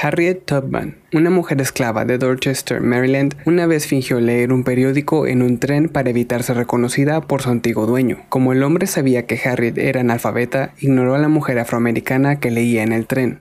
Harriet Tubman, una mujer esclava de Dorchester, Maryland, una vez fingió leer un periódico en un tren para evitar ser reconocida por su antiguo dueño. Como el hombre sabía que Harriet era analfabeta, ignoró a la mujer afroamericana que leía en el tren.